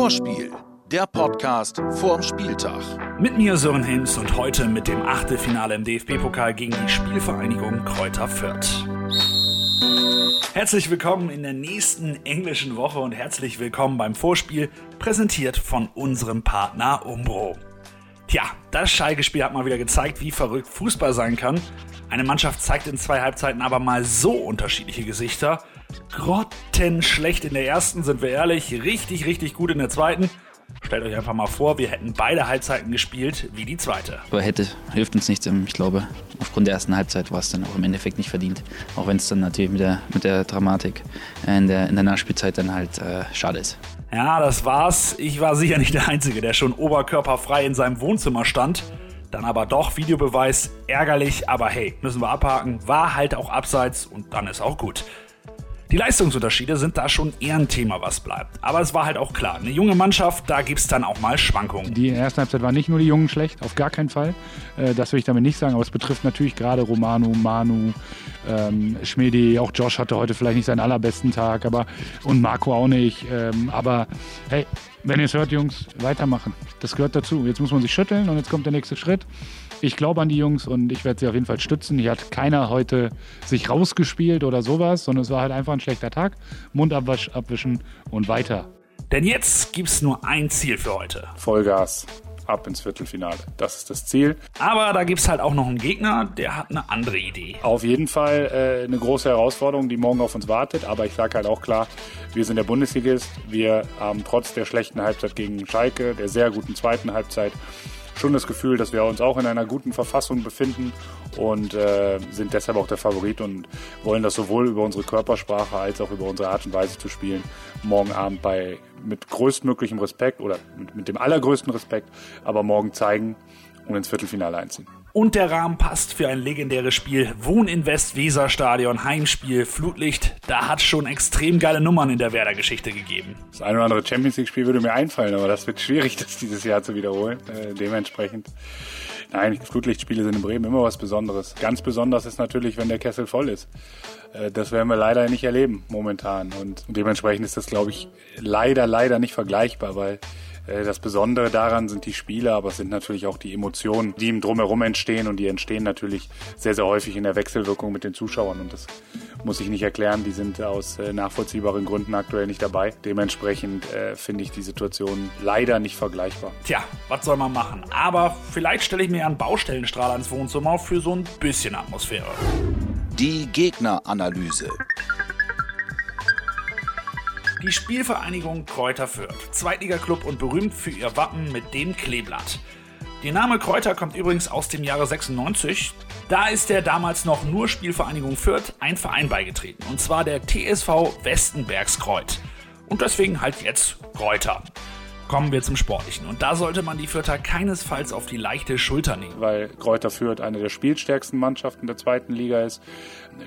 Vorspiel, der Podcast vorm Spieltag. Mit mir Sören Hinz und heute mit dem Achtelfinale im DFB-Pokal gegen die Spielvereinigung Kräuter Fürth. Herzlich willkommen in der nächsten englischen Woche und herzlich willkommen beim Vorspiel, präsentiert von unserem Partner Umbro. Tja, das Schalke-Spiel hat mal wieder gezeigt, wie verrückt Fußball sein kann. Eine Mannschaft zeigt in zwei Halbzeiten aber mal so unterschiedliche Gesichter. Grottenschlecht in der ersten, sind wir ehrlich, richtig, richtig gut in der zweiten. Stellt euch einfach mal vor, wir hätten beide Halbzeiten gespielt wie die zweite. Aber hätte, hilft uns nichts. Ich glaube, aufgrund der ersten Halbzeit war es dann auch im Endeffekt nicht verdient. Auch wenn es dann natürlich mit der, mit der Dramatik in der, in der Nachspielzeit dann halt äh, schade ist. Ja, das war's. Ich war sicher nicht der Einzige, der schon oberkörperfrei in seinem Wohnzimmer stand. Dann aber doch Videobeweis, ärgerlich, aber hey, müssen wir abhaken, war halt auch abseits und dann ist auch gut. Die Leistungsunterschiede sind da schon eher ein Thema, was bleibt. Aber es war halt auch klar, eine junge Mannschaft, da gibt es dann auch mal Schwankungen. Die erste Halbzeit waren nicht nur die Jungen schlecht, auf gar keinen Fall. Äh, das will ich damit nicht sagen, aber es betrifft natürlich gerade Romano, Manu, ähm, Schmedi, auch Josh hatte heute vielleicht nicht seinen allerbesten Tag, aber und Marco auch nicht. Ähm, aber hey, wenn ihr es hört, Jungs, weitermachen. Das gehört dazu. Jetzt muss man sich schütteln und jetzt kommt der nächste Schritt. Ich glaube an die Jungs und ich werde sie auf jeden Fall stützen. Hier hat keiner heute sich rausgespielt oder sowas, sondern es war halt einfach ein schlechter Tag. Mund abwischen und weiter. Denn jetzt gibt es nur ein Ziel für heute. Vollgas ab ins Viertelfinale. Das ist das Ziel. Aber da gibt es halt auch noch einen Gegner, der hat eine andere Idee. Auf jeden Fall äh, eine große Herausforderung, die morgen auf uns wartet. Aber ich sage halt auch klar, wir sind der Bundesligist. Wir haben trotz der schlechten Halbzeit gegen Schalke, der sehr guten zweiten Halbzeit, schon das Gefühl, dass wir uns auch in einer guten Verfassung befinden und äh, sind deshalb auch der Favorit und wollen das sowohl über unsere Körpersprache als auch über unsere Art und Weise zu spielen morgen Abend bei mit größtmöglichem Respekt oder mit, mit dem allergrößten Respekt, aber morgen zeigen und ins Viertelfinale einziehen. Und der Rahmen passt für ein legendäres Spiel. Wohn in West-Weser-Stadion, Heimspiel, Flutlicht. Da hat schon extrem geile Nummern in der Werder-Geschichte gegeben. Das ein oder andere Champions League-Spiel würde mir einfallen, aber das wird schwierig, das dieses Jahr zu wiederholen. Äh, dementsprechend. Nein, Flutlichtspiele sind in Bremen immer was Besonderes. Ganz besonders ist natürlich, wenn der Kessel voll ist. Äh, das werden wir leider nicht erleben momentan. Und dementsprechend ist das, glaube ich, leider, leider nicht vergleichbar, weil das Besondere daran sind die Spiele, aber es sind natürlich auch die Emotionen, die im Drumherum entstehen und die entstehen natürlich sehr, sehr häufig in der Wechselwirkung mit den Zuschauern und das muss ich nicht erklären, die sind aus äh, nachvollziehbaren Gründen aktuell nicht dabei. Dementsprechend äh, finde ich die Situation leider nicht vergleichbar. Tja, was soll man machen? Aber vielleicht stelle ich mir einen Baustellenstrahl ans Wohnzimmer für so ein bisschen Atmosphäre. Die Gegneranalyse. Die Spielvereinigung Kräuter Fürth, Zweitligaklub und berühmt für ihr Wappen mit dem Kleeblatt. Der Name Kräuter kommt übrigens aus dem Jahre 96. Da ist der damals noch nur Spielvereinigung Fürth ein Verein beigetreten, und zwar der TSV Westenbergskreuz. Und deswegen halt jetzt Kräuter. Kommen wir zum Sportlichen. Und da sollte man die Fürther keinesfalls auf die leichte Schulter nehmen. Weil Kräuter Fürth eine der spielstärksten Mannschaften der zweiten Liga ist.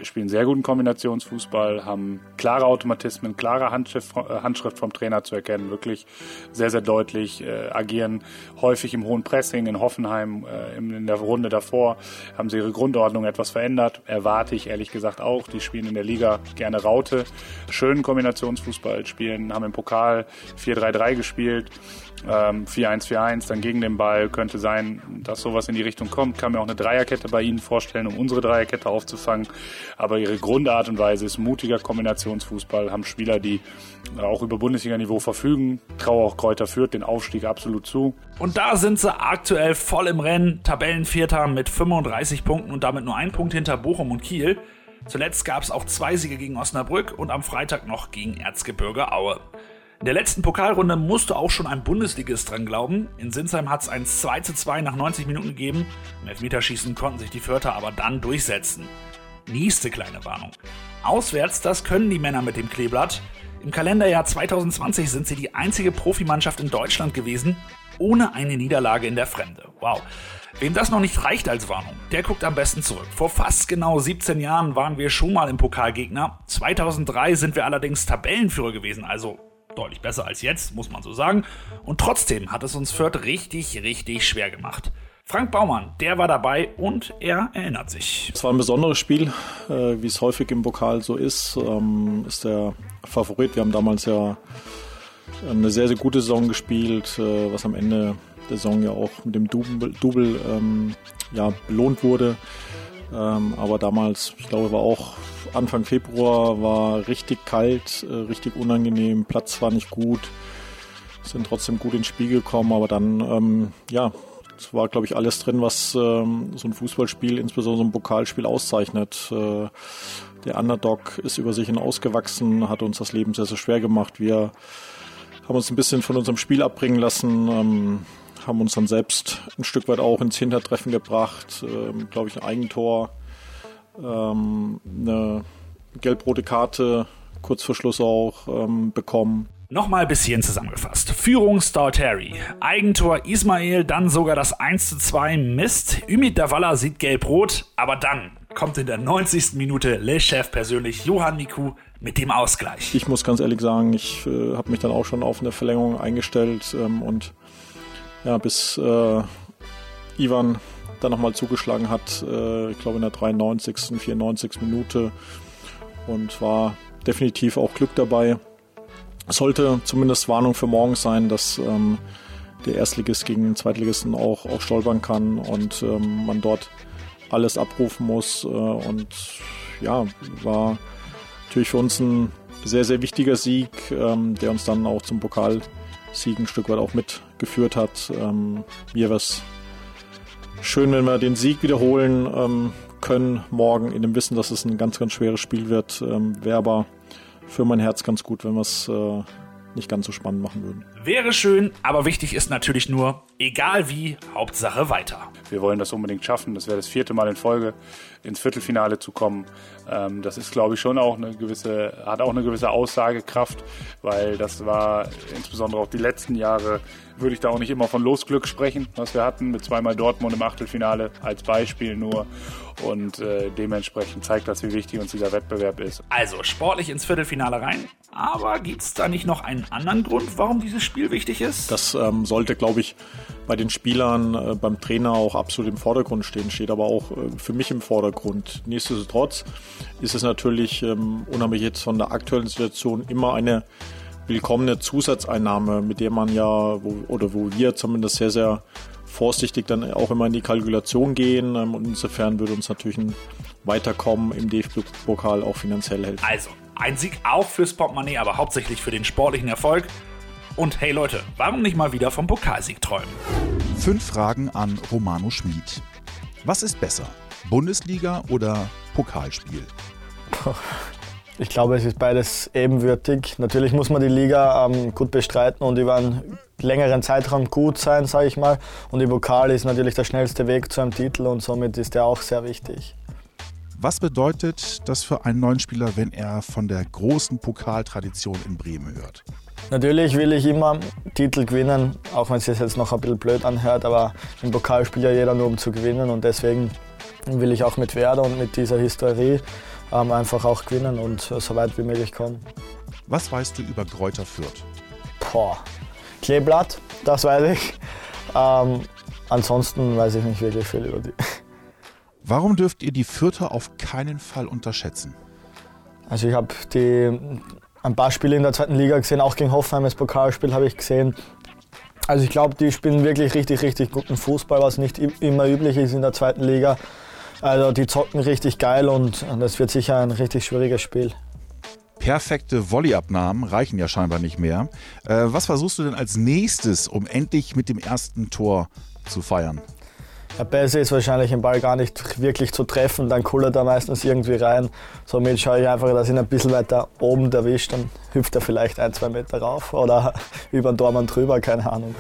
Spielen sehr guten Kombinationsfußball, haben klare Automatismen, klare Handschrift, äh, Handschrift vom Trainer zu erkennen. Wirklich sehr, sehr deutlich. Äh, agieren häufig im hohen Pressing. In Hoffenheim äh, in der Runde davor haben sie ihre Grundordnung etwas verändert. Erwarte ich ehrlich gesagt auch. Die spielen in der Liga gerne Raute. Schönen Kombinationsfußball spielen, haben im Pokal 4-3-3 gespielt ähm, 4-1-4-1, dann gegen den Ball. Könnte sein, dass sowas in die Richtung kommt. Kann mir auch eine Dreierkette bei Ihnen vorstellen, um unsere Dreierkette aufzufangen. Aber ihre Grundart und Weise ist mutiger Kombinationsfußball, haben Spieler, die auch über Bundesliga-Niveau verfügen. Traue auch Kräuter führt den Aufstieg absolut zu. Und da sind sie aktuell voll im Rennen. Tabellenvierter mit 35 Punkten und damit nur ein Punkt hinter Bochum und Kiel. Zuletzt gab es auch zwei Siege gegen Osnabrück und am Freitag noch gegen Erzgebirge Aue. In der letzten Pokalrunde musste auch schon ein Bundesligist dran glauben. In Sinsheim hat es ein 2 zu 2 nach 90 Minuten gegeben. Im Elfmeterschießen konnten sich die Vierter aber dann durchsetzen. Nächste kleine Warnung. Auswärts, das können die Männer mit dem Kleeblatt. Im Kalenderjahr 2020 sind sie die einzige Profimannschaft in Deutschland gewesen, ohne eine Niederlage in der Fremde. Wow. Wem das noch nicht reicht als Warnung, der guckt am besten zurück. Vor fast genau 17 Jahren waren wir schon mal im Pokalgegner. 2003 sind wir allerdings Tabellenführer gewesen, also deutlich besser als jetzt, muss man so sagen. Und trotzdem hat es uns Fürth richtig, richtig schwer gemacht. Frank Baumann, der war dabei und er erinnert sich. Es war ein besonderes Spiel, äh, wie es häufig im Pokal so ist. Ähm, ist der Favorit. Wir haben damals ja ähm, eine sehr, sehr gute Saison gespielt, äh, was am Ende der Saison ja auch mit dem Double, Double ähm, ja, belohnt wurde. Ähm, aber damals, ich glaube, war auch Anfang Februar, war richtig kalt, äh, richtig unangenehm, Platz war nicht gut, sind trotzdem gut ins Spiel gekommen, aber dann, ähm, ja, es war, glaube ich, alles drin, was ähm, so ein Fußballspiel, insbesondere so ein Pokalspiel auszeichnet. Äh, der Underdog ist über sich hinausgewachsen, hat uns das Leben sehr, sehr schwer gemacht. Wir haben uns ein bisschen von unserem Spiel abbringen lassen, ähm, haben uns dann selbst ein Stück weit auch ins Hintertreffen gebracht, ähm, glaube ich, ein Eigentor, ähm, eine gelb-rote Karte kurz vor Schluss auch ähm, bekommen. Nochmal bis hierhin zusammengefasst. Führung Terry. Eigentor Ismail, dann sogar das 1 zu 2 Mist. Ümit Davala sieht gelb-rot, aber dann kommt in der 90. Minute Le Chef persönlich Johann Miku mit dem Ausgleich. Ich muss ganz ehrlich sagen, ich äh, habe mich dann auch schon auf eine Verlängerung eingestellt ähm, und ja, bis äh, Ivan dann nochmal zugeschlagen hat, äh, ich glaube in der 93., 94. Minute und war definitiv auch Glück dabei. Sollte zumindest Warnung für morgen sein, dass ähm, der Erstligist gegen den Zweitligisten auch, auch stolpern kann und ähm, man dort alles abrufen muss. Äh, und ja, war natürlich für uns ein sehr, sehr wichtiger Sieg, ähm, der uns dann auch zum Pokalsieg ein Stück weit auch mitgeführt hat. Ähm, mir wäre es schön, wenn wir den Sieg wiederholen ähm, können morgen in dem Wissen, dass es ein ganz, ganz schweres Spiel wird. Ähm, wäre aber für mein Herz ganz gut, wenn wir es äh, nicht ganz so spannend machen würden. Wäre schön, aber wichtig ist natürlich nur, egal wie, Hauptsache weiter. Wir wollen das unbedingt schaffen. Das wäre das vierte Mal in Folge, ins Viertelfinale zu kommen. Ähm, das ist, glaube ich, schon auch eine gewisse, hat auch eine gewisse Aussagekraft, weil das war insbesondere auch die letzten Jahre, würde ich da auch nicht immer von Losglück sprechen, was wir hatten, mit zweimal Dortmund im Achtelfinale als Beispiel nur. Und äh, dementsprechend zeigt das, wie wichtig uns dieser Wettbewerb ist. Also sportlich ins Viertelfinale rein. Aber gibt es da nicht noch einen anderen Grund, warum dieses Spiel wichtig ist? Das ähm, sollte, glaube ich, bei den Spielern, äh, beim Trainer auch absolut im Vordergrund stehen, steht aber auch äh, für mich im Vordergrund. Nichtsdestotrotz ist es natürlich, ähm, unabhängig jetzt von der aktuellen Situation, immer eine willkommene Zusatzeinnahme, mit der man ja, oder wo wir zumindest sehr, sehr vorsichtig dann auch immer in die Kalkulation gehen. Ähm, und insofern würde uns natürlich ein Weiterkommen im DFB-Pokal auch finanziell helfen. Also, ein Sieg auch fürs Portemonnaie, aber hauptsächlich für den sportlichen Erfolg. Und hey Leute, warum nicht mal wieder vom Pokalsieg träumen? Fünf Fragen an Romano Schmid. Was ist besser? Bundesliga oder Pokalspiel? Ich glaube, es ist beides ebenwürdig. Natürlich muss man die Liga ähm, gut bestreiten und über einen längeren Zeitraum gut sein, sage ich mal. Und die Pokal ist natürlich der schnellste Weg zu einem Titel und somit ist der auch sehr wichtig. Was bedeutet das für einen neuen Spieler, wenn er von der großen Pokaltradition in Bremen hört? Natürlich will ich immer Titel gewinnen, auch wenn es sich jetzt noch ein bisschen blöd anhört, aber im Pokal spielt ja jeder nur um zu gewinnen und deswegen will ich auch mit Werder und mit dieser Historie ähm, einfach auch gewinnen und so weit wie möglich kommen. Was weißt du über Kräuter Fürth? Boah, Kleeblatt, das weiß ich. Ähm, ansonsten weiß ich nicht wirklich viel über die. Warum dürft ihr die Fürther auf keinen Fall unterschätzen? Also ich habe die ein paar Spiele in der zweiten Liga gesehen, auch gegen Hoffenheim das Pokalspiel habe ich gesehen. Also ich glaube, die spielen wirklich richtig, richtig guten Fußball, was nicht immer üblich ist in der zweiten Liga. Also die zocken richtig geil und das wird sicher ein richtig schwieriges Spiel. Perfekte Volleyabnahmen reichen ja scheinbar nicht mehr. Äh, was versuchst du denn als nächstes, um endlich mit dem ersten Tor zu feiern? Der Beste ist wahrscheinlich den Ball gar nicht wirklich zu treffen, dann kullert er meistens irgendwie rein. Somit schaue ich einfach, dass ihn ein bisschen weiter oben erwischt, dann hüpft er vielleicht ein, zwei Meter rauf oder über den Dormann drüber, keine Ahnung.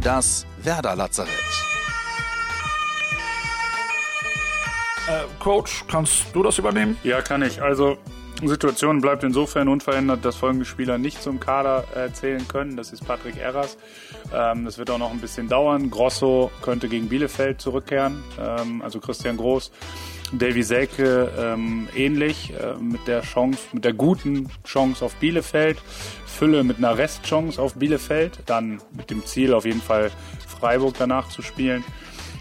Das Werder Lazarett. Äh, Coach, kannst du das übernehmen? Ja, kann ich. Also Situation bleibt insofern unverändert, dass folgende Spieler nicht zum Kader zählen können. Das ist Patrick Erras. Ähm, das wird auch noch ein bisschen dauern. Grosso könnte gegen Bielefeld zurückkehren, ähm, also Christian Groß. Davy Selke ähm, ähnlich, äh, mit der Chance, mit der guten Chance auf Bielefeld. Fülle mit einer Restchance auf Bielefeld, dann mit dem Ziel auf jeden Fall Freiburg danach zu spielen.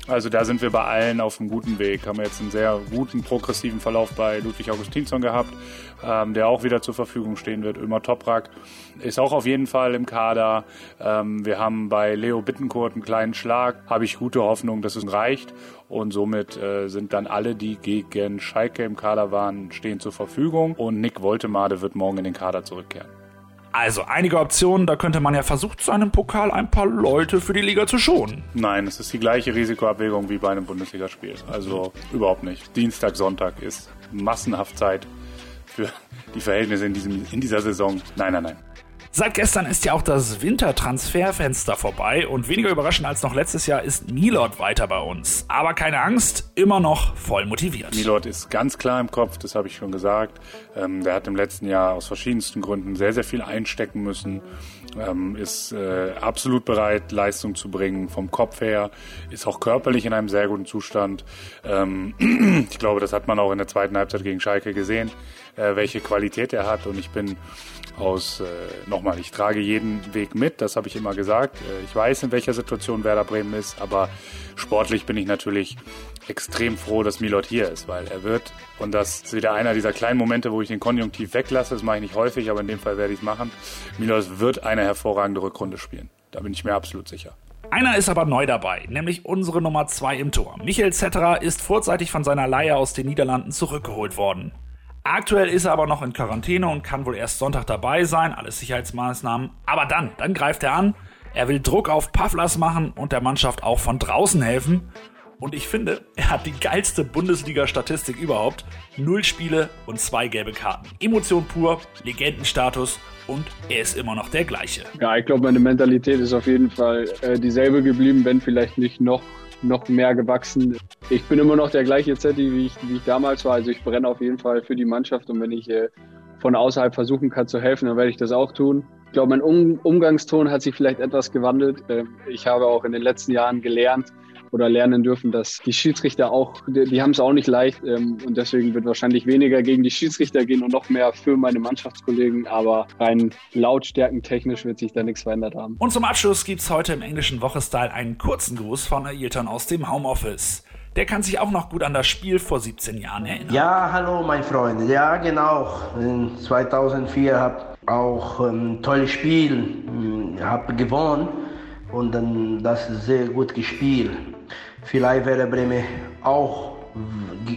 Also da sind wir bei allen auf einem guten Weg. Haben wir jetzt einen sehr guten progressiven Verlauf bei Ludwig Augustinsson gehabt, ähm, der auch wieder zur Verfügung stehen wird. Ömer Toprak ist auch auf jeden Fall im Kader. Ähm, wir haben bei Leo Bittenkurt einen kleinen Schlag. Habe ich gute Hoffnung, dass es reicht. Und somit äh, sind dann alle, die gegen Schalke im Kader waren, stehen zur Verfügung. Und Nick Woltemade wird morgen in den Kader zurückkehren. Also einige Optionen, da könnte man ja versucht, zu einem Pokal ein paar Leute für die Liga zu schonen. Nein, es ist die gleiche Risikoabwägung wie bei einem Bundesligaspiel. Also überhaupt nicht. Dienstag, Sonntag ist massenhaft Zeit für die Verhältnisse in, diesem, in dieser Saison. Nein, nein, nein. Seit gestern ist ja auch das Wintertransferfenster vorbei und weniger überraschend als noch letztes Jahr ist Milot weiter bei uns. Aber keine Angst, immer noch voll motiviert. Milot ist ganz klar im Kopf, das habe ich schon gesagt. Ähm, der hat im letzten Jahr aus verschiedensten Gründen sehr, sehr viel einstecken müssen. Ähm, ist äh, absolut bereit, Leistung zu bringen vom Kopf her, ist auch körperlich in einem sehr guten Zustand. Ähm, ich glaube, das hat man auch in der zweiten Halbzeit gegen Schalke gesehen, äh, welche Qualität er hat. Und ich bin aus, äh, nochmal, ich trage jeden Weg mit, das habe ich immer gesagt. Äh, ich weiß, in welcher Situation Werder Bremen ist, aber sportlich bin ich natürlich extrem froh, dass Milot hier ist, weil er wird, und das ist wieder einer dieser kleinen Momente, wo ich den Konjunktiv weglasse, das mache ich nicht häufig, aber in dem Fall werde ich es machen. Milot wird eine hervorragende Rückrunde spielen. Da bin ich mir absolut sicher. Einer ist aber neu dabei, nämlich unsere Nummer 2 im Tor. Michael Zetterer ist vorzeitig von seiner Leihe aus den Niederlanden zurückgeholt worden. Aktuell ist er aber noch in Quarantäne und kann wohl erst Sonntag dabei sein, alles Sicherheitsmaßnahmen. Aber dann, dann greift er an. Er will Druck auf Pavlas machen und der Mannschaft auch von draußen helfen. Und ich finde, er hat die geilste Bundesliga-Statistik überhaupt. Null Spiele und zwei gelbe Karten. Emotion pur, Legendenstatus und er ist immer noch der gleiche. Ja, ich glaube, meine Mentalität ist auf jeden Fall äh, dieselbe geblieben, wenn vielleicht nicht noch noch mehr gewachsen. Ich bin immer noch der gleiche Zetti, wie ich, wie ich damals war. Also ich brenne auf jeden Fall für die Mannschaft und wenn ich äh, von außerhalb versuchen kann zu helfen, dann werde ich das auch tun. Ich glaube, mein um Umgangston hat sich vielleicht etwas gewandelt. Äh, ich habe auch in den letzten Jahren gelernt, oder lernen dürfen, dass die Schiedsrichter auch, die, die haben es auch nicht leicht ähm, und deswegen wird wahrscheinlich weniger gegen die Schiedsrichter gehen und noch mehr für meine Mannschaftskollegen, aber rein lautstärkentechnisch wird sich da nichts verändert haben. Und zum Abschluss gibt es heute im englischen Wochestyle einen kurzen Gruß von Ailton aus dem Homeoffice. Der kann sich auch noch gut an das Spiel vor 17 Jahren erinnern. Ja, hallo mein Freund. Ja, genau. In 2004 habe auch ein tolles Spiel, hm, habe gewonnen und dann das sehr gut gespielt. Vielleicht wäre Bremen auch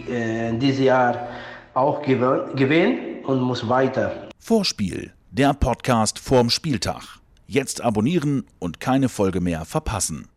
äh, dieses Jahr auch gewinnen und muss weiter. Vorspiel, der Podcast vorm Spieltag. Jetzt abonnieren und keine Folge mehr verpassen.